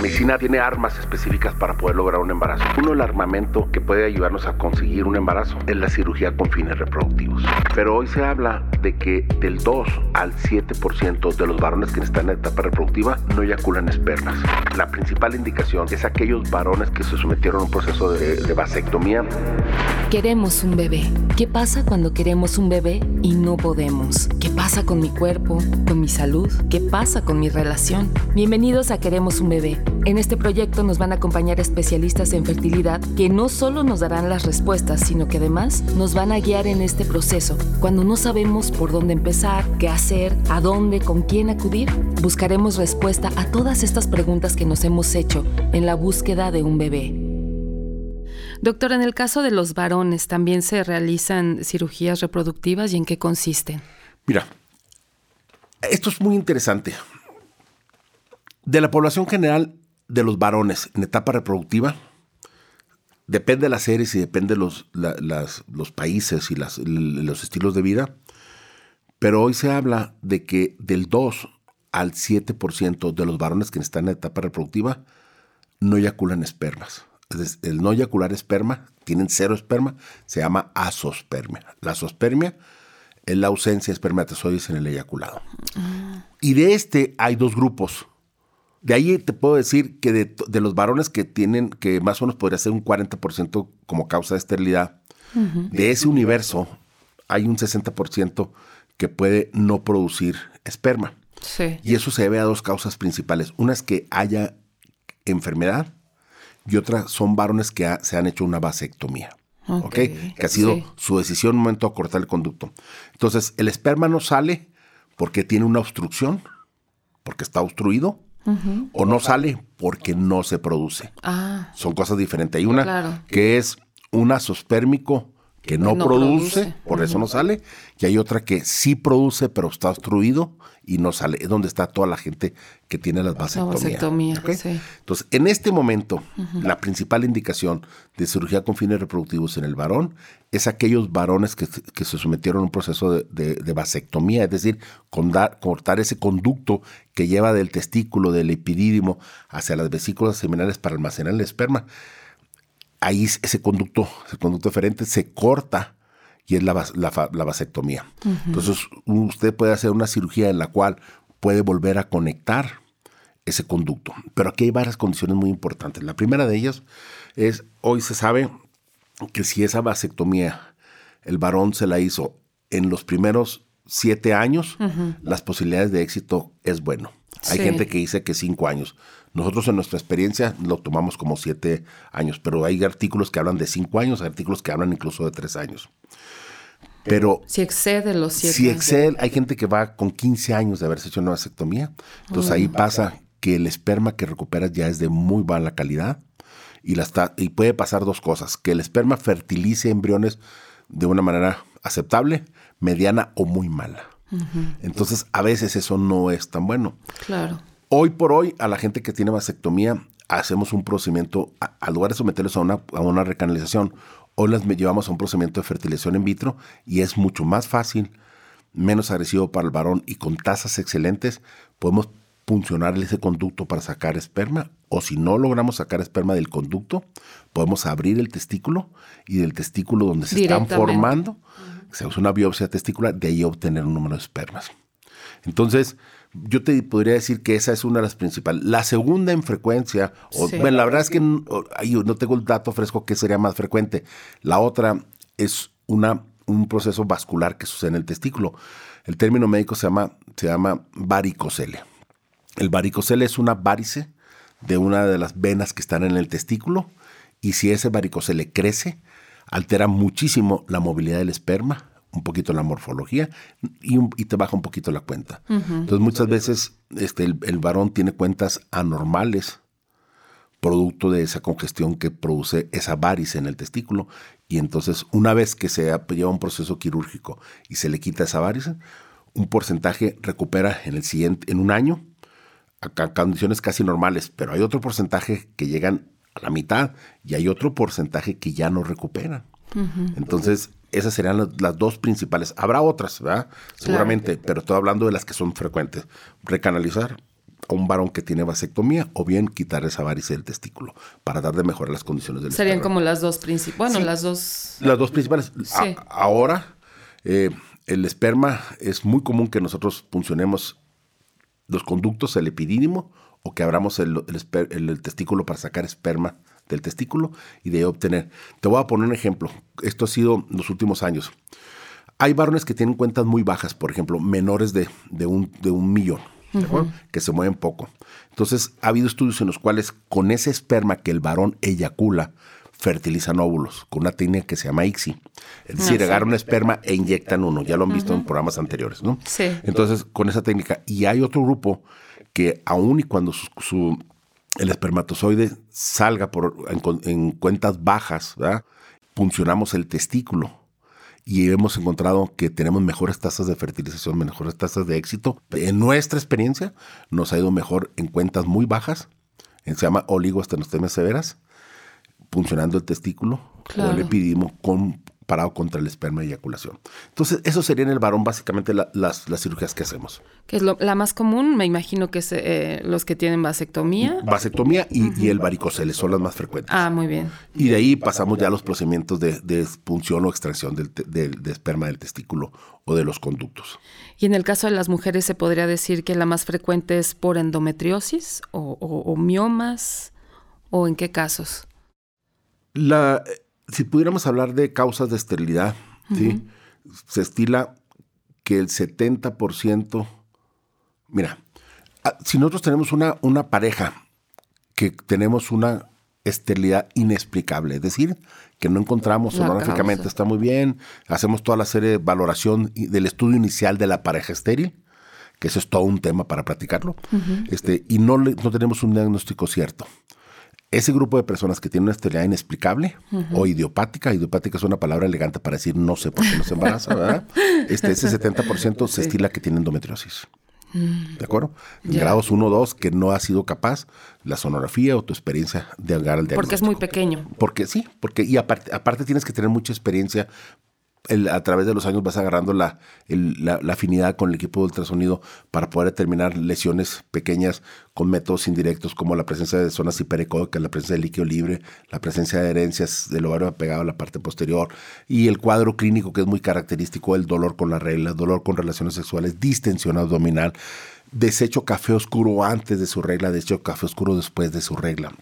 medicina tiene armas específicas para poder lograr un embarazo. Uno, el armamento que puede ayudarnos a conseguir un embarazo es la cirugía con fines reproductivos. Pero hoy se habla de que del 2 al 7% de los varones que están en etapa reproductiva no eyaculan espermas. La principal indicación es aquellos varones que se sometieron a un proceso de, de vasectomía. Queremos un bebé. ¿Qué pasa cuando queremos un bebé y no podemos? ¿Qué pasa con mi cuerpo, con mi salud? ¿Qué pasa con mi relación? Bienvenidos a Queremos un bebé. En este proyecto nos van a acompañar especialistas en fertilidad que no solo nos darán las respuestas, sino que además nos van a guiar en este proceso. Cuando no sabemos por dónde empezar, qué hacer, a dónde, con quién acudir, buscaremos respuesta a todas estas preguntas que nos hemos hecho en la búsqueda de un bebé. Doctor, en el caso de los varones, ¿también se realizan cirugías reproductivas y en qué consisten? Mira, esto es muy interesante. De la población general de los varones en etapa reproductiva, depende de las series y depende de los, los países y los estilos de vida, pero hoy se habla de que del 2 al 7% de los varones que están en etapa reproductiva no eyaculan espermas. El no eyacular esperma, tienen cero esperma, se llama asospermia. La asospermia es la ausencia de espermatozoides en el eyaculado. Ah. Y de este hay dos grupos. De ahí te puedo decir que de, los varones que tienen, que más o menos podría ser un 40% como causa de esterilidad, de ese universo hay un 60% que puede no producir esperma. Y eso se debe a dos causas principales. Una es que haya enfermedad y otra son varones que se han hecho una vasectomía. Okay. Que ha sido su decisión en un momento a cortar el conducto. Entonces, el esperma no sale porque tiene una obstrucción, porque está obstruido, o no sale porque no se produce. Ah. Son cosas diferentes. Hay una que es un asospérmico que no, produce, por eso no sale, y hay otra que sí produce, pero está obstruido y no sale. Es donde está toda la gente que tiene las vasectomías. Entonces, en este momento, la principal indicación de cirugía con fines reproductivos en el varón es aquellos varones que, se sometieron a un proceso de, vasectomía, es decir, cortar ese conducto que lleva del testículo, del epidídimo, hacia las vesículas seminales para almacenar el esperma ahí ese conducto, ese conducto diferente se corta y es la, vasectomía. Entonces, usted puede hacer una cirugía en la cual puede volver a conectar ese conducto. Pero aquí hay varias condiciones muy importantes. La primera de ellas es, hoy se sabe que si esa vasectomía el varón se la hizo en los primeros siete años, las posibilidades de éxito es bueno. Hay gente que dice que cinco años. Nosotros en nuestra experiencia lo tomamos como siete años, pero hay artículos que hablan de cinco años, hay artículos que hablan incluso de tres años. Pero si excede los siete Si excede, hay gente que va con 15 años de haberse hecho una vasectomía. Entonces ahí pasa que el esperma que recuperas ya es de muy mala calidad y, la y puede pasar dos cosas, que el esperma fertilice embriones de una manera aceptable, mediana o muy mala. Entonces, a veces eso no es tan bueno. Claro. Hoy por hoy, a la gente que tiene vasectomía, hacemos un procedimiento, al lugar de someterlos a una, a una recanalización, hoy las llevamos a un procedimiento de fertilización in vitro y es mucho más fácil, menos agresivo para el varón y con tasas excelentes, podemos funcionar ese conducto para sacar esperma o si no logramos sacar esperma del conducto, podemos abrir el testículo y del testículo donde se están formando, se usa una biopsia testicular, de ahí obtener un número de espermas. Entonces, yo te podría decir que esa es una de las principales. La segunda en frecuencia, bueno, la verdad es que no, no tengo el dato fresco que sería más frecuente. La otra es una, un proceso vascular que sucede en el testículo. El término médico se llama, se llama varicocele. El varicocele es una varice de una de las venas que están en el testículo y si ese varicocele crece, altera muchísimo la movilidad del esperma, un poquito la morfología y, te baja un poquito la cuenta. Entonces muchas veces este, el, varón tiene cuentas anormales producto de esa congestión que produce esa varice en el testículo y entonces una vez que se lleva un proceso quirúrgico y se le quita esa varice, un porcentaje recupera en el siguiente, en un año, a condiciones casi normales, pero hay otro porcentaje que llegan a la mitad y hay otro porcentaje que ya no recuperan. Entonces, esas serían las, dos principales. Habrá otras, ¿verdad? Seguramente, pero estoy hablando de las que son frecuentes. Recanalizar a un varón que tiene vasectomía o bien quitar esa varice del testículo para dar de mejorar las condiciones del Serían como las dos principales. Bueno, las dos. Las dos principales. ahora, eh, el esperma es muy común que nosotros funcionemos los conductos, el epidídimo, o que abramos el, el, testículo para sacar esperma del testículo y de obtener. Te voy a poner un ejemplo. Esto ha sido los últimos años. Hay varones que tienen cuentas muy bajas, por ejemplo, menores de, un, de un millón, que se mueven poco. Entonces, ha habido estudios en los cuales con ese esperma que el varón eyacula, fertilizan óvulos con una técnica que se llama ICSI. Es decir, agarran un esperma e inyectan uno. Ya lo han visto en programas anteriores, ¿no? Sí. Entonces, con esa técnica. Y hay otro grupo que aún y cuando su, el espermatozoide salga por, en, cuentas bajas, ¿verdad? funcionamos el testículo y hemos encontrado que tenemos mejores tasas de fertilización, mejores tasas de éxito. En nuestra experiencia nos ha ido mejor en cuentas muy bajas, se llama oligoastenostemia severas, funcionando el testículo o el epidimo con parado contra el esperma y eyaculación. Entonces, eso sería en el varón básicamente las, las, cirugías que hacemos. Que es la más común, me imagino que es eh, los que tienen vasectomía. Vasectomía y, el varicocele son las más frecuentes. Ah, muy bien. Y de ahí pasamos ya a los procedimientos de, de punción o extracción del, de esperma del testículo o de los conductos. Y en el caso de las mujeres, ¿se podría decir que la más frecuente es por endometriosis o, o miomas? ¿O en qué casos? La, si pudiéramos hablar de causas de esterilidad, ¿sí? se estila que el 70%, mira, si nosotros tenemos una, una pareja que tenemos una esterilidad inexplicable, es decir, que no encontramos sonográficamente, está muy bien, hacemos toda la serie de valoración del estudio inicial de la pareja estéril, que eso es todo un tema para platicarlo, este, y no, no tenemos un diagnóstico cierto ese grupo de personas que tienen una esterilidad inexplicable o idiopática, idiopática es una palabra elegante para decir no sé por qué no se embaraza, ¿verdad? Este, ese 70% se estila que tiene endometriosis. Mm. ¿De acuerdo? Grados 1 o 2 que no ha sido capaz la sonografía o tu experiencia de llegar al diagnóstico. Porque es muy pequeño. Porque sí, porque y aparte, aparte tienes que tener mucha experiencia a través de los años vas agarrando la, afinidad con el equipo de ultrasonido para poder determinar lesiones pequeñas con métodos indirectos como la presencia de zonas hiperecóicas, la presencia de líquido libre, la presencia de herencias del ovario apegado a la parte posterior y el cuadro clínico que es muy característico, el dolor con la regla, dolor con relaciones sexuales, distensión abdominal, desecho café oscuro antes de su regla, desecho café oscuro después de su regla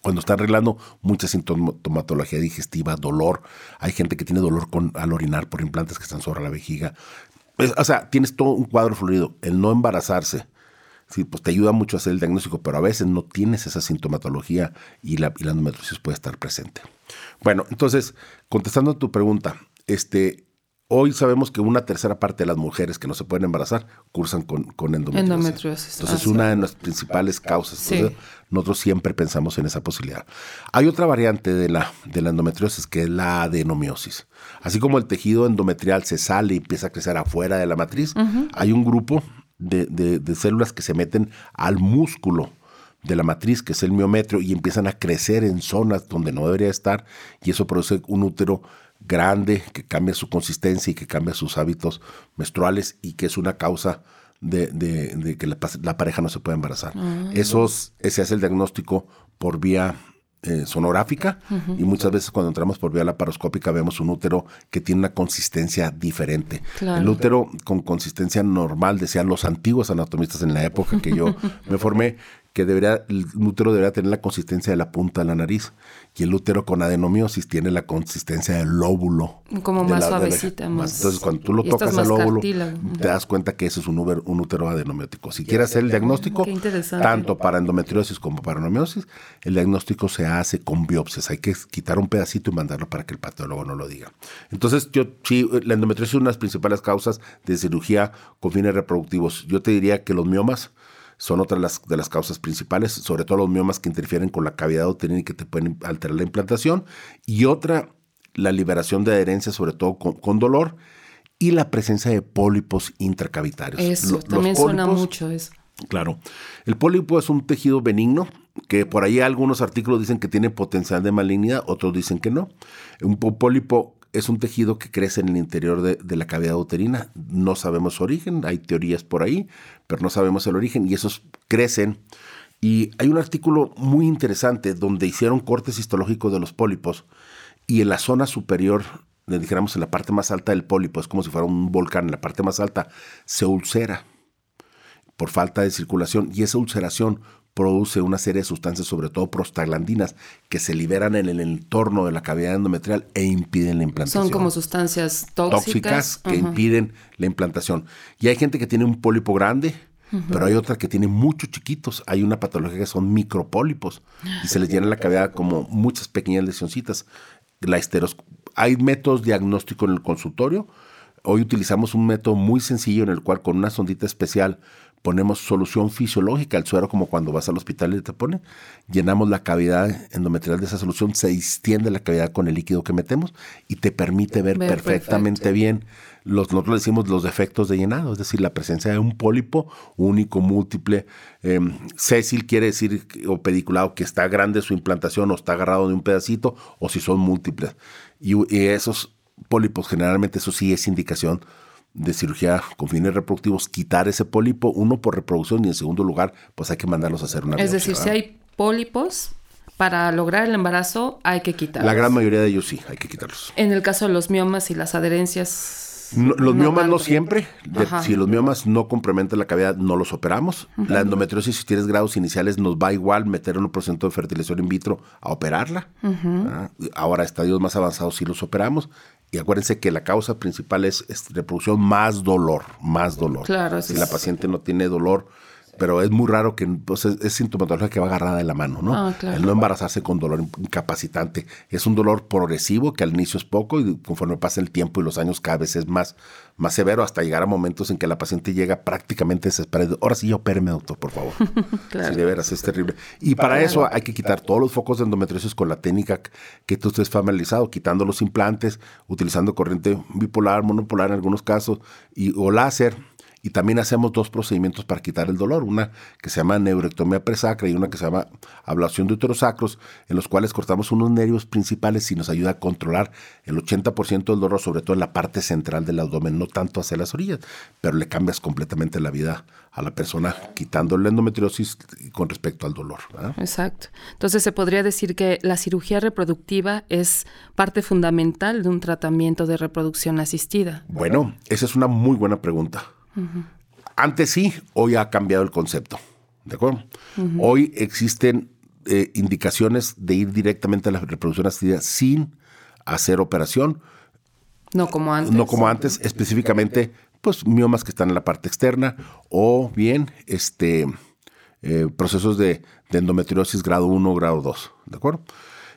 cuando está arreglando mucha sintomatología digestiva, dolor. Hay gente que tiene dolor con, al orinar por implantes que están sobre la vejiga. o sea, tienes todo un cuadro fluido. El no embarazarse, sí, pues te ayuda mucho a hacer el diagnóstico, pero a veces no tienes esa sintomatología y la, y puede estar presente. Bueno, entonces, contestando a tu pregunta, este, Hoy sabemos que una tercera parte de las mujeres que no se pueden embarazar cursan con, con endometriosis. Entonces, es una de las principales causas. nosotros siempre pensamos en esa posibilidad. Hay otra variante de la, de la endometriosis que es la adenomiosis. Así como el tejido endometrial se sale y empieza a crecer afuera de la matriz, hay un grupo de, de células que se meten al músculo de la matriz, que es el miometrio, y empiezan a crecer en zonas donde no debería estar, y eso produce un útero grande, que cambia su consistencia y que cambia sus hábitos menstruales y que es una causa de, que la, pareja no se puede embarazar. Ah. Esos, ese es el diagnóstico por vía eh, sonográfica y muchas veces cuando entramos por vía laparoscópica vemos un útero que tiene una consistencia diferente. El útero con consistencia normal, decían los antiguos anatomistas en la época que yo me formé, que debería, el útero debería tener la consistencia de la punta de la nariz y el útero con adenomiosis tiene la consistencia del lóbulo. Como más suavecita. más, entonces, cuando tú lo tocas al lóbulo, te das cuenta que ese es un, un útero adenomiótico. Si quieres hacer el diagnóstico, tanto para endometriosis como para adenomiosis, el diagnóstico se hace con biopsias. Hay que quitar un pedacito y mandarlo para que el patólogo no lo diga. Entonces, yo sí, la endometriosis es una de las principales causas de cirugía con fines reproductivos. Yo te diría que los miomas son otras las, de las causas principales, sobre todo los miomas que interfieren con la cavidad uterina y que te pueden alterar la implantación. Y otra, la liberación de adherencia, sobre todo con, dolor, y la presencia de pólipos intracavitarios. Eso, también suena mucho eso. Claro. El pólipo es un tejido benigno, que por ahí algunos artículos dicen que tiene potencial de malignidad, otros dicen que no. Un pólipo es un tejido que crece en el interior de, de, la cavidad uterina. No sabemos su origen, hay teorías por ahí, pero no sabemos el origen y esos crecen. Y hay un artículo muy interesante donde hicieron cortes histológicos de los pólipos y en la zona superior, dijéramos en la parte más alta del pólipo, es como si fuera un volcán, en la parte más alta se ulcera por falta de circulación y esa ulceración produce una serie de sustancias, sobre todo prostaglandinas, que se liberan en el entorno de la cavidad endometrial e impiden la implantación. Son como sustancias tóxicas. que impiden la implantación. Y hay gente que tiene un pólipo grande, pero hay otra que tiene muchos chiquitos. Hay una patología que son micropólipos y se les llena la cavidad como muchas pequeñas lesioncitas. La esteros hay métodos diagnósticos en el consultorio. Hoy utilizamos un método muy sencillo en el cual con una sondita especial ponemos solución fisiológica al suero, como cuando vas al hospital y te ponen, llenamos la cavidad endometrial de esa solución, se extiende la cavidad con el líquido que metemos y te permite ver, perfectamente bien los, nosotros decimos los defectos de llenado, es decir, la presencia de un pólipo único, múltiple. Eh, Cécil quiere decir, o pediculado, que está grande su implantación o está agarrado de un pedacito, o si son múltiples. Y, y esos pólipos, generalmente eso sí es indicación de cirugía con fines reproductivos, quitar ese pólipo, uno por reproducción y en segundo lugar, pues hay que mandarlos a hacer una Es decir, si hay pólipos, para lograr el embarazo hay que quitarlos. La gran mayoría de ellos sí, hay que quitarlos. En el caso de los miomas y las adherencias. Los miomas no siempre. si los miomas no complementan la cavidad, no los operamos. La endometriosis, si tienes grados iniciales, nos va igual meter un porcentaje de fertilización in vitro a operarla. Ah, ahora, estadios más avanzados sí los operamos. Y acuérdense que la causa principal es, reproducción más dolor, más dolor. Claro, si la paciente no tiene dolor, pero es muy raro que pues, es, sintomatología que va agarrada de la mano, ¿no? Ah, el no embarazarse con dolor incapacitante. Es un dolor progresivo que al inicio es poco y conforme pasa el tiempo y los años cada vez es más, más severo hasta llegar a momentos en que la paciente llega prácticamente desesperada. Ahora sí, opéreme, doctor, por favor. claro. Sí, de veras, es terrible. Y para eso hay que quitar todos los focos de endometriosis con la técnica que tú estés familiarizado, quitando los implantes, utilizando corriente bipolar, monopolar en algunos casos, y, o láser y también hacemos dos procedimientos para quitar el dolor, una que se llama neurectomía presacra y una que se llama ablación de uterosacros, en los cuales cortamos unos nervios principales y nos ayuda a controlar el 80% del dolor, sobre todo en la parte central del abdomen, no tanto hacia las orillas, pero le cambias completamente la vida a la persona quitando la endometriosis con respecto al dolor. Exacto. Entonces se podría decir que la cirugía reproductiva es parte fundamental de un tratamiento de reproducción asistida. Bueno, esa es una muy buena pregunta. Antes sí, hoy ha cambiado el concepto. ¿De acuerdo? Hoy existen eh, indicaciones de ir directamente a la reproducción asistida sin hacer operación. No como antes. No como antes, específicamente, pues miomas que están en la parte externa o bien este, eh, procesos de, de endometriosis grado 1 grado 2. ¿De acuerdo?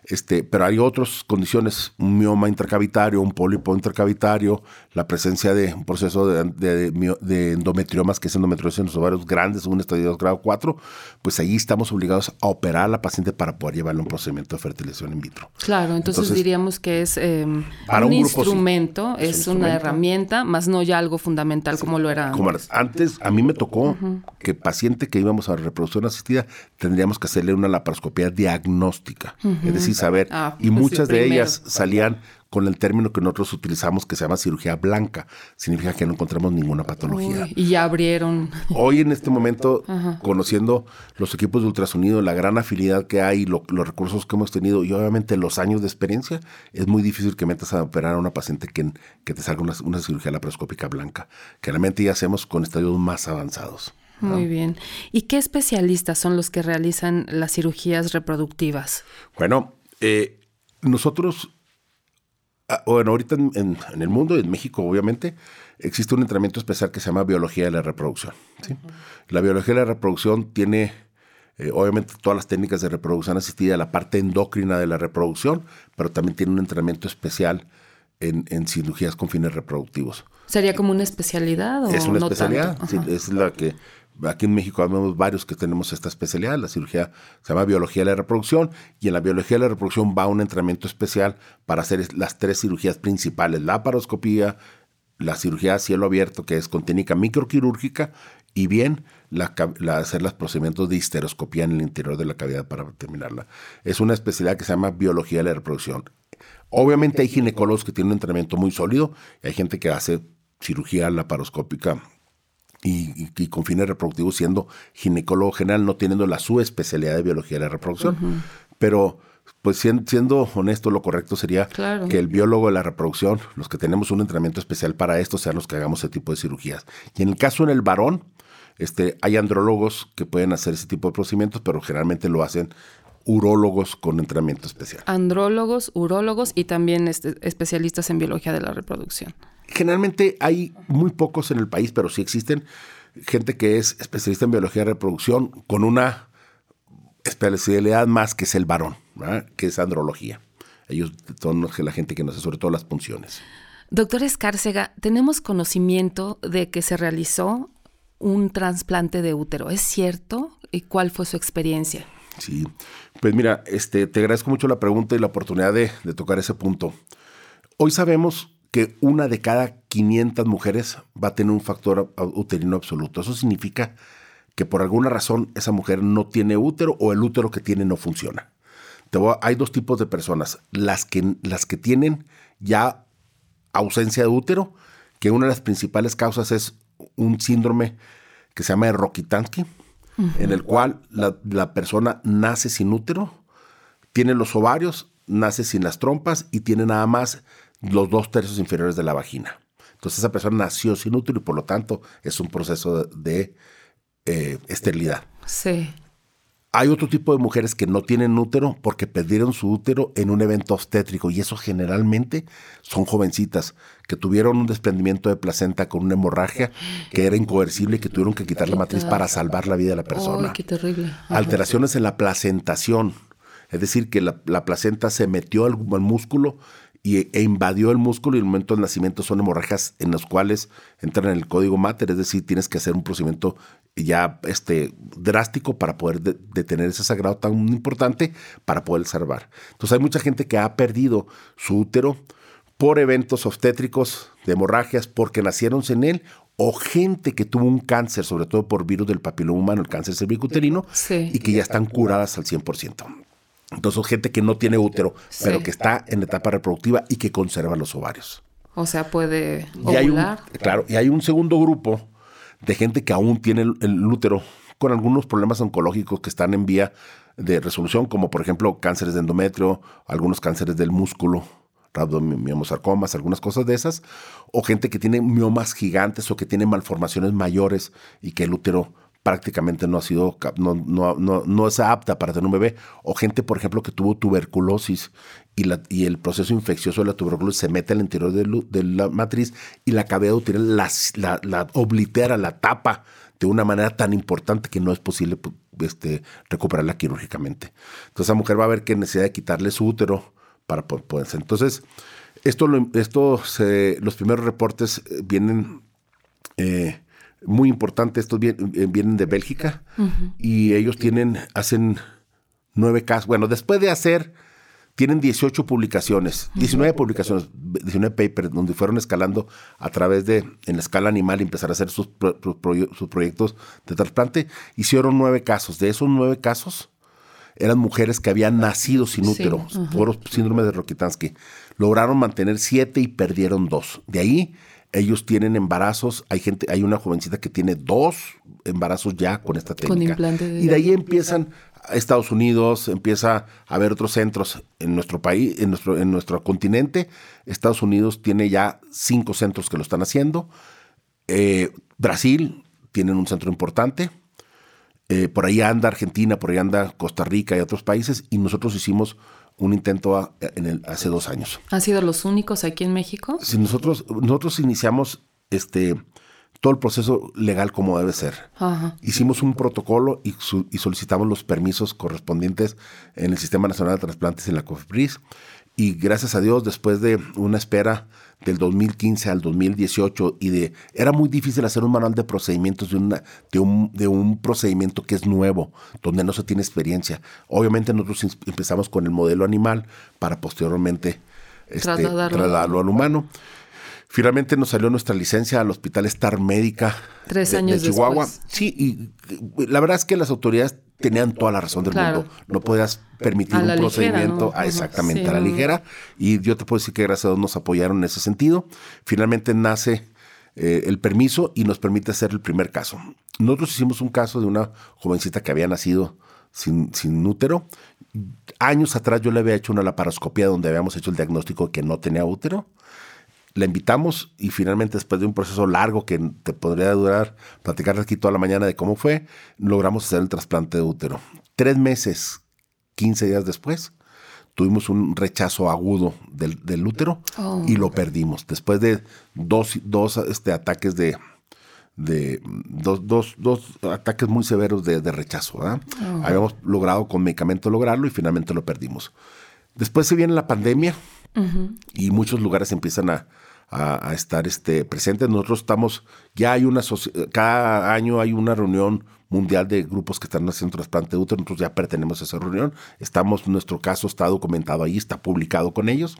Este, pero hay otras condiciones, un mioma intercavitario, un pólipo intercavitario, la presencia de un proceso de, endometriomas, que es endometriosis en los ovarios grandes, un estadio de grado 4, pues ahí estamos obligados a operar a la paciente para poder llevarle un procedimiento de fertilización in vitro. Claro, entonces, diríamos que es em, un, instrumento, es, una herramienta, más no ya algo fundamental como lo era antes. antes a mí me tocó que paciente que íbamos a reproducción asistida tendríamos que hacerle una laparoscopía diagnóstica, es decir, saber. Ah, y pues muchas de ellas salían con el término que nosotros utilizamos que se llama cirugía blanca. Significa que no encontramos ninguna patología. y ya abrieron. Hoy en este momento, conociendo los equipos de ultrasonido, la gran afinidad que hay, los recursos que hemos tenido y obviamente los años de experiencia, es muy difícil que metas a operar a una paciente que, que te salga una, cirugía laparoscópica blanca. Que realmente ya hacemos con estadios más avanzados. Muy bien. ¿Y qué especialistas son los que realizan las cirugías reproductivas? Bueno, eh, nosotros, ah, bueno, ahorita en, el mundo, en México obviamente, existe un entrenamiento especial que se llama biología de la reproducción. La biología de la reproducción tiene, eh, obviamente, todas las técnicas de reproducción asistida, la parte endocrina de la reproducción, pero también tiene un entrenamiento especial en, cirugías con fines reproductivos. ¿Sería como una especialidad o Es una especialidad, es la que Aquí en México tenemos varios que tenemos esta especialidad, la cirugía se llama biología de la reproducción y en la biología de la reproducción va un entrenamiento especial para hacer las tres cirugías principales, la paroscopía, la cirugía a cielo abierto que es con técnica microquirúrgica y bien la, hacer los procedimientos de histeroscopía en el interior de la cavidad para terminarla. Es una especialidad que se llama biología de la reproducción. Obviamente hay ginecólogos que tienen un entrenamiento muy sólido y hay gente que hace cirugía laparoscópica y, con fines reproductivos siendo ginecólogo general, no teniendo la su especialidad de biología de la reproducción. Pero pues siendo honesto, lo correcto sería que el biólogo de la reproducción, los que tenemos un entrenamiento especial para esto, sean los que hagamos ese tipo de cirugías. Y en el caso en el varón, este, hay andrólogos que pueden hacer ese tipo de procedimientos, pero generalmente lo hacen urólogos con entrenamiento especial. Andrólogos, urólogos y también este, especialistas en biología de la reproducción. Generalmente hay muy pocos en el país, pero sí existen gente que es especialista en biología de reproducción con una especialidad más que es el varón, que es andrología. Ellos son la gente que nos hace sobre todo las punciones. Doctor Escárcega, tenemos conocimiento de que se realizó un trasplante de útero. ¿Es cierto? ¿Y cuál fue su experiencia? Sí, pues mira, este, te agradezco mucho la pregunta y la oportunidad de, tocar ese punto. Hoy sabemos que una de cada 500 mujeres va a tener un factor uterino absoluto. Eso significa que por alguna razón esa mujer no tiene útero o el útero que tiene no funciona. hay dos tipos de personas, las que, las que tienen ya ausencia de útero, que una de las principales causas es un síndrome que se llama Rokitansky, en el cual la, persona nace sin útero, tiene los ovarios, nace sin las trompas y tiene nada más los dos tercios inferiores de la vagina. Entonces esa persona nació sin útero y por lo tanto es un proceso de, eh, esterilidad. Sí. Hay otro tipo de mujeres que no tienen útero porque perdieron su útero en un evento obstétrico y eso generalmente son jovencitas que tuvieron un desprendimiento de placenta con una hemorragia que era incoercible y que tuvieron que quitar la matriz para salvar la vida de la persona. qué terrible. Alteraciones en la placentación, es decir, que la, placenta se metió al, músculo y, e invadió el músculo y en el momento del nacimiento son hemorragias en las cuales entran en el código mater, es decir, tienes que hacer un procedimiento ya este, drástico para poder detener ese sagrado tan importante para poder salvar. Entonces hay mucha gente que ha perdido su útero por eventos obstétricos, de hemorragias, porque nacieron en él, o gente que tuvo un cáncer, sobre todo por virus del papiloma humano, el cáncer cervicuterino, y que ya están curadas al 100%. Entonces, gente que no tiene útero, pero que está en etapa reproductiva y que conserva los ovarios. O sea, puede ovular. claro, y hay un segundo grupo de gente que aún tiene el, útero con algunos problemas oncológicos que están en vía de resolución, como por ejemplo cánceres de endometrio, algunos cánceres del músculo, rabdomiomosarcomas, algunas cosas de esas, o gente que tiene miomas gigantes o que tiene malformaciones mayores y que el útero prácticamente no ha sido, no, no, no, no, es apta para tener un bebé, o gente, por ejemplo, que tuvo tuberculosis y, la, y el proceso infeccioso de la tuberculosis se mete al interior de, la matriz y la cavidad uterina la, la, la, oblitera, la tapa de una manera tan importante que no es posible este, recuperarla quirúrgicamente. Entonces, esa mujer va a ver que necesidad de quitarle su útero para poder ser. Entonces, esto, esto los primeros reportes eh, vienen... Eh, muy importante, estos eh, vienen, de Bélgica y ellos tienen, hacen nueve casos, bueno, después de hacer, tienen 18 publicaciones, 19 publicaciones, 19 papers, donde fueron escalando a través de, en la escala animal, y empezar a hacer sus, sus, proyectos de trasplante, hicieron nueve casos. De esos nueve casos, eran mujeres que habían nacido sin útero, por síndrome de Rokitansky. Lograron mantener siete y perdieron dos. De ahí ellos tienen embarazos, hay gente, hay una jovencita que tiene dos embarazos ya con esta técnica. y de ahí empiezan a Estados Unidos, empieza a haber otros centros en nuestro país, en nuestro, en nuestro continente. Estados Unidos tiene ya cinco centros que lo están haciendo. Eh, Brasil tienen un centro importante. Eh, por ahí anda Argentina, por ahí anda Costa Rica y otros países. Y nosotros hicimos un intento en el, hace dos años. ¿Han sido los únicos aquí en México? Sí, nosotros, nosotros iniciamos este, todo el proceso legal como debe ser. Hicimos un protocolo y, y, solicitamos los permisos correspondientes en el Sistema Nacional de Transplantes en la COFEPRIS. Y gracias a Dios, después de una espera del 2015 al 2018 y de era muy difícil hacer un manual de procedimientos de, una, de, un, de un procedimiento que es nuevo, donde no se tiene experiencia. Obviamente nosotros empezamos con el modelo animal para posteriormente este, trasladarlo. al humano. Finalmente nos salió nuestra licencia al Hospital Star Médica Tres de, años de Chihuahua. después. Sí, y la verdad es que las autoridades tenían toda la razón del Claro. mundo. No podías permitir un ligera, procedimiento ¿no? a- exactamente Sí, a la ligera. Y yo te puedo decir que gracias a Dios nos apoyaron en ese sentido. Finalmente nace eh, el permiso y nos permite hacer el primer caso. Nosotros hicimos un caso de una jovencita que había nacido sin, sin útero. Años atrás yo le había hecho una laparoscopia donde habíamos hecho el diagnóstico de que no tenía útero. La invitamos y finalmente después de un proceso largo que te podría durar, platicar aquí toda la mañana de cómo fue, logramos hacer el trasplante de útero. Tres meses, 15 días después, tuvimos un rechazo agudo del, del útero Oh. y lo perdimos. Después de dos, dos este, ataques de, de dos, dos, dos ataques muy severos de, de rechazo. ¿verdad? Habíamos logrado con medicamento lograrlo y finalmente lo perdimos. Después se viene la pandemia y muchos lugares empiezan a, a- estar este, presentes. Nosotros estamos, ya hay una, cada año hay una reunión mundial de grupos que están haciendo trasplante de útero. Nosotros ya pertenecemos a esa reunión. Estamos, nuestro caso está documentado ahí, está publicado con ellos.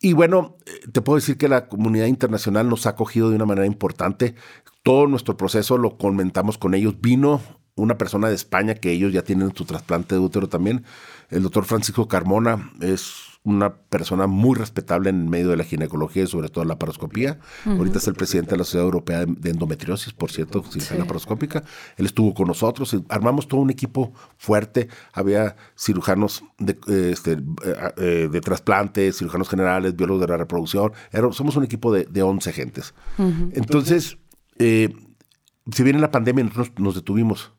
Y bueno, eh, te puedo decir que la comunidad internacional nos ha acogido de una manera importante. Todo nuestro proceso lo comentamos con ellos. Vino una persona de España que ellos ya tienen su trasplante de útero también. El doctor Francisco Carmona es una persona muy respetable en el medio de la ginecología y sobre todo la laparoscopía. Ahorita es el presidente de la Sociedad Europea de- Endometriosis, por cierto, cirugía laparoscópica. Él estuvo con nosotros y armamos todo un equipo fuerte. Había cirujanos de, este, eh, eh, de trasplante, cirujanos generales, biólogos de la reproducción. Era- somos un equipo de, de 11 gentes. Entonces, eh, si viene la pandemia, nosotros nos detuvimos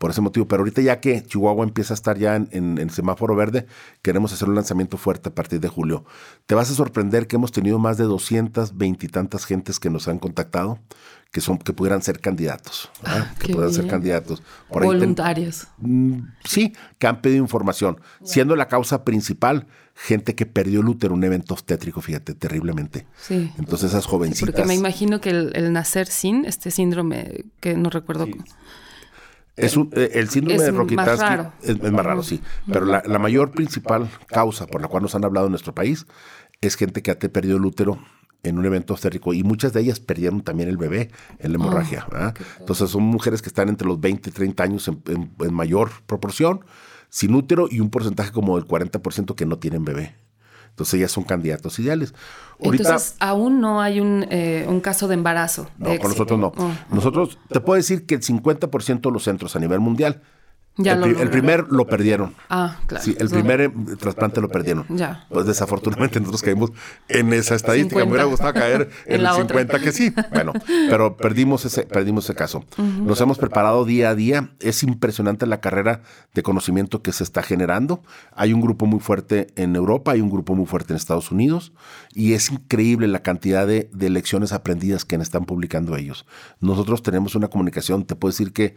por ese motivo. Pero ahorita ya que Chihuahua empieza a estar ya en, en- en semáforo verde, queremos hacer un lanzamiento fuerte a partir de julio. Te vas a sorprender que hemos tenido más de 220 y tantas gentes que nos han contactado que son que pudieran ser candidatos. Ah, que pudieran ser candidatos. Por ten- Voluntarios. Mm, sí, que han pedido información, siendo la causa principal gente que perdió el útero, un evento obstétrico, fíjate, terriblemente. Sí. Entonces esas jovencitas. Porque me imagino que el, el nacer sin este síndrome que no recuerdo. Es un, eh, el síndrome Es de más Rokitansky raro. Es, es más raro, sí. Pero la, la mayor principal causa por la cual nos han hablado en nuestro país es gente que ha perdido el útero en un evento obstétrico y muchas de ellas perdieron también el bebé en la hemorragia. ¿verdad? Entonces son mujeres que están entre los 20 y 30 años en, en- en mayor proporción, sin útero y un porcentaje como del 40% que no tienen bebé. Entonces ellas son candidatos ideales. Ahorita, Entonces, aún no hay un, eh, un caso de embarazo. no, de con nosotros no. Oh. Nosotros, te puedo decir que el 50% de los centros a nivel mundial, Ya el, lo primer lo perdieron. Ah, claro. Sí, el No. primer trasplante lo perdieron. Ya. Pues desafortunadamente nosotros caímos en esa estadística. Me 50. hubiera gustado caer en, En el la otra. 50 que sí. Bueno, pero perdimos ese, perdimos ese caso. Nos hemos preparado día a día. Es impresionante la carrera de conocimiento que se está generando. Hay un grupo muy fuerte en Europa, hay un grupo muy fuerte en Estados Unidos y es increíble la cantidad de, de lecciones aprendidas que están publicando ellos. Nosotros tenemos una comunicación, te puedo decir que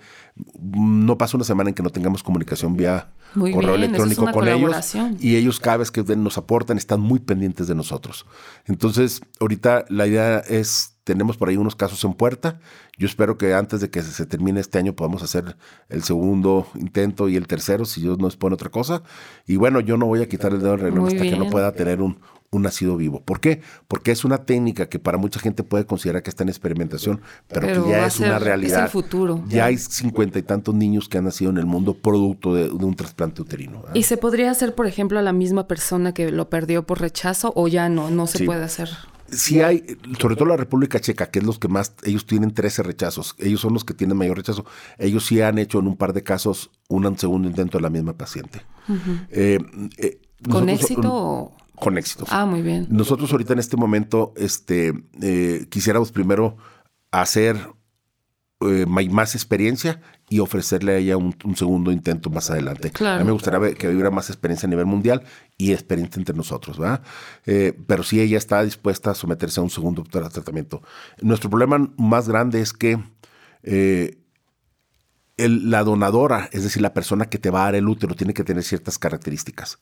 no pasa una semana en que no tengamos comunicación vía Muy correo bien, eso es electrónico con ellos y ellos cada vez que nos aportan están muy pendientes de nosotros. Entonces, ahorita la idea es, tenemos por ahí unos casos en puerta. Yo espero que antes de que se, termine este año podamos hacer el segundo intento y el tercero, si Dios nos pone otra cosa. Y bueno, yo no voy a quitar el dedo del Muy hasta que no pueda tener un, un nacido vivo. ¿Por qué? Porque es una técnica que para mucha gente puede considerar que está en experimentación, pero, Pero que ya es ser- una es el realidad. futuro. Ya hay cincuenta y tantos niños que han nacido en el mundo producto de, de un trasplante uterino. ¿verdad? ¿Y se podría hacer, por ejemplo, a la misma persona que lo perdió por rechazo o ya no? No se Sí. puede hacer. sí hay, sobre todo la República Checa, que es los que más, ellos tienen 13 rechazos, ellos son los que tienen mayor rechazo, ellos sí han hecho en un par de casos un segundo intento de la misma paciente. Eh, eh, ¿Con nosotros- éxito o...? Con éxito. Ah, muy bien. Nosotros ahorita en este momento este, eh, quisiéramos primero hacer eh, más experiencia y ofrecerle a ella un, un segundo intento más adelante. Claro. A mí me gustaría ver que hubiera más experiencia a nivel mundial y experiencia entre nosotros, ¿verdad? Eh, pero sí ella está dispuesta a someterse a un segundo tra- tratamiento. Nuestro problema más grande es que eh, el- la donadora, es decir, la persona que te va a dar el útero, tiene que tener ciertas características.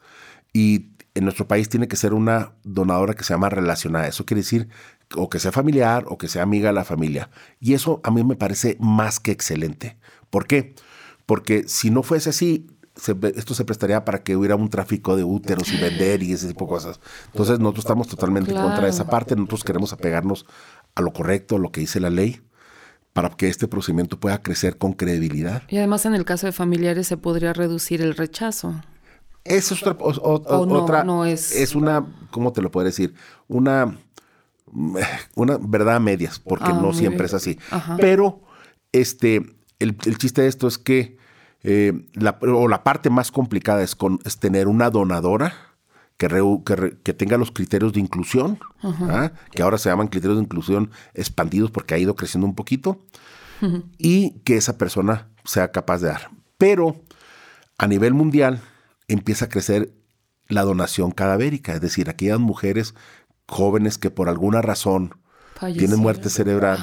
Y en nuestro país tiene que ser una donadora que se llama relacionada. Eso quiere decir o que sea familiar o que sea amiga de la familia. Y eso a mí me parece más que excelente. ¿Por qué? Porque si no fuese así, esto se prestaría para que hubiera un tráfico de úteros y vender y ese tipo de cosas. Entonces nosotros estamos totalmente en contra de esa parte, nosotros queremos apegarnos a lo correcto, a lo que dice la ley, para que este procedimiento pueda crecer con credibilidad. Y además en el caso de familiares se podría reducir el rechazo. Esa es otra, otra no es... es una, ¿cómo te lo puedo decir? Una, una verdad a medias, porque ah, no siempre es así. Pero este, el, chiste de esto es que eh, la, o la parte más complicada es, con, es tener una donadora que, que, tenga los criterios de inclusión, ¿ah? que ahora se llaman criterios de inclusión expandidos porque ha ido creciendo un poquito, y que esa persona sea capaz de dar. Pero a nivel mundial empieza a crecer la donación cadavérica, es decir, aquellas mujeres jóvenes que por alguna razón tienen muerte cerebral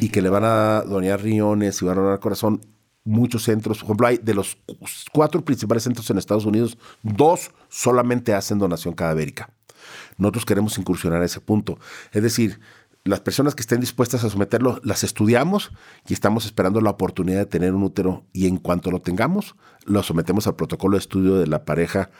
y que le van a donar riñones y van a donar corazón, muchos centros, por ejemplo, hay de los cuatro principales centros en Estados Unidos, dos solamente hacen donación cadavérica. Nosotros queremos incursionar a ese punto. Es decir, las personas que estén dispuestas a someterlo, las estudiamos y estamos esperando la oportunidad de tener un útero. Y en cuanto lo tengamos, lo sometemos al protocolo de estudio de la pareja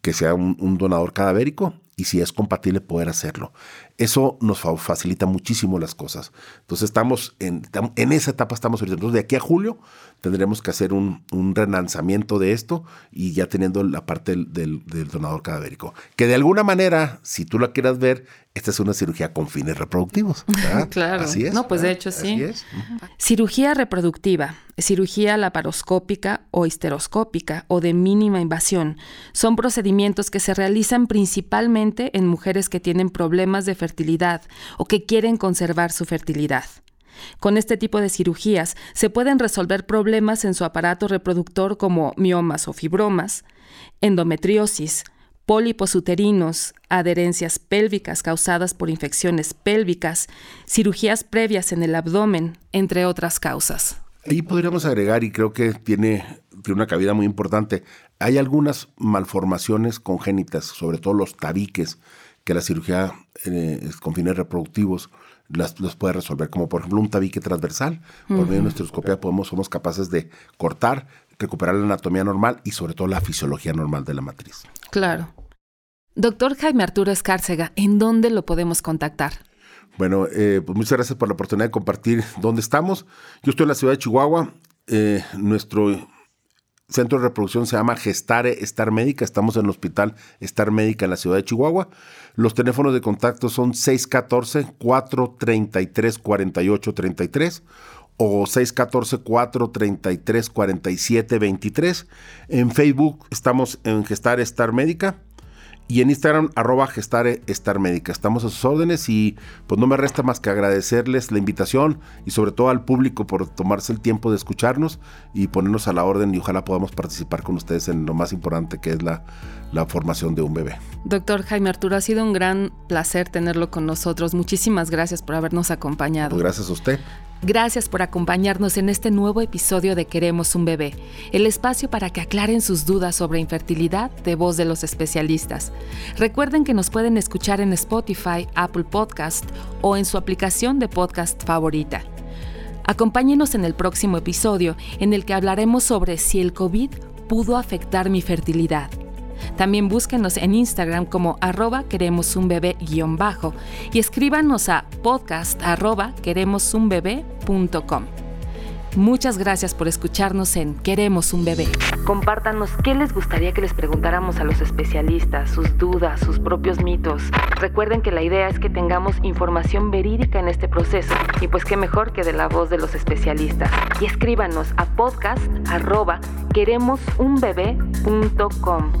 que sea un, donador cadavérico y si es compatible poder hacerlo. Eso nos facilita muchísimo las cosas. Entonces estamos en, en esa etapa, estamos ahorita. Entonces de aquí a julio tendremos que hacer un, un relanzamiento de esto y ya teniendo la parte del, del, donador cadavérico. Que de alguna manera, si tú la quieras ver, esta es una cirugía con fines reproductivos. claro. Así es. No, pues de hecho sí. Cirugía reproductiva, cirugía laparoscópica o histeroscópica o de mínima invasión son procedimientos que se realizan principalmente en mujeres que tienen problemas de fertilidad o que quieren conservar su fertilidad. Con este tipo de cirugías se pueden resolver problemas en su aparato reproductor como miomas o fibromas, endometriosis, pólipos uterinos, adherencias pélvicas causadas por infecciones pélvicas, cirugías previas en el abdomen, entre otras causas. Ahí podríamos agregar, y creo que tiene, una cabida muy importante, hay algunas malformaciones congénitas, sobre todo los tabiques, que la cirugía eh, con fines reproductivos las, los puede resolver, como por ejemplo un tabique transversal. Por medio de nuestra endoscopia podemos, somos capaces de cortar, recuperar la anatomía normal y sobre todo la fisiología normal de la matriz. Claro. Doctor Jaime Arturo Escárcega, ¿en dónde lo podemos contactar? Bueno, eh, pues muchas gracias por la oportunidad de compartir dónde estamos. Yo estoy en la ciudad de Chihuahua. Eh, nuestro centro de reproducción se llama Gestare Star Médica. Estamos en el hospital Star Médica en la ciudad de Chihuahua. Los teléfonos de contacto son 614-433-4833 o 614-433-4723. En Facebook estamos en Gestare Star Médica y en Instagram arroba gestare estar médica. Estamos a sus órdenes y pues no me resta más que agradecerles la invitación y sobre todo al público por tomarse el tiempo de escucharnos y ponernos a la orden y ojalá podamos participar con ustedes en lo más importante que es la, la formación de un bebé. Doctor Jaime Arturo, ha sido un gran placer tenerlo con nosotros. Muchísimas gracias por habernos acompañado. Pues gracias a usted. Gracias por acompañarnos en este nuevo episodio de Queremos un bebé, el espacio para que aclaren sus dudas sobre infertilidad de voz de los especialistas. Recuerden que nos pueden escuchar en Spotify, Apple Podcast o en su aplicación de podcast favorita. Acompáñenos en el próximo episodio en el que hablaremos sobre si el COVID pudo afectar mi fertilidad. También búsquenos en Instagram como arroba queremos un bebé guion bajo y escríbanos a podcast arroba queremos un Muchas gracias por escucharnos en Queremos un bebé. Compártanos qué les gustaría que les preguntáramos a los especialistas, sus dudas, sus propios mitos. Recuerden que la idea es que tengamos información verídica en este proceso y pues qué mejor que de la voz de los especialistas. Y escríbanos a podcast arroba queremosunbebé.com.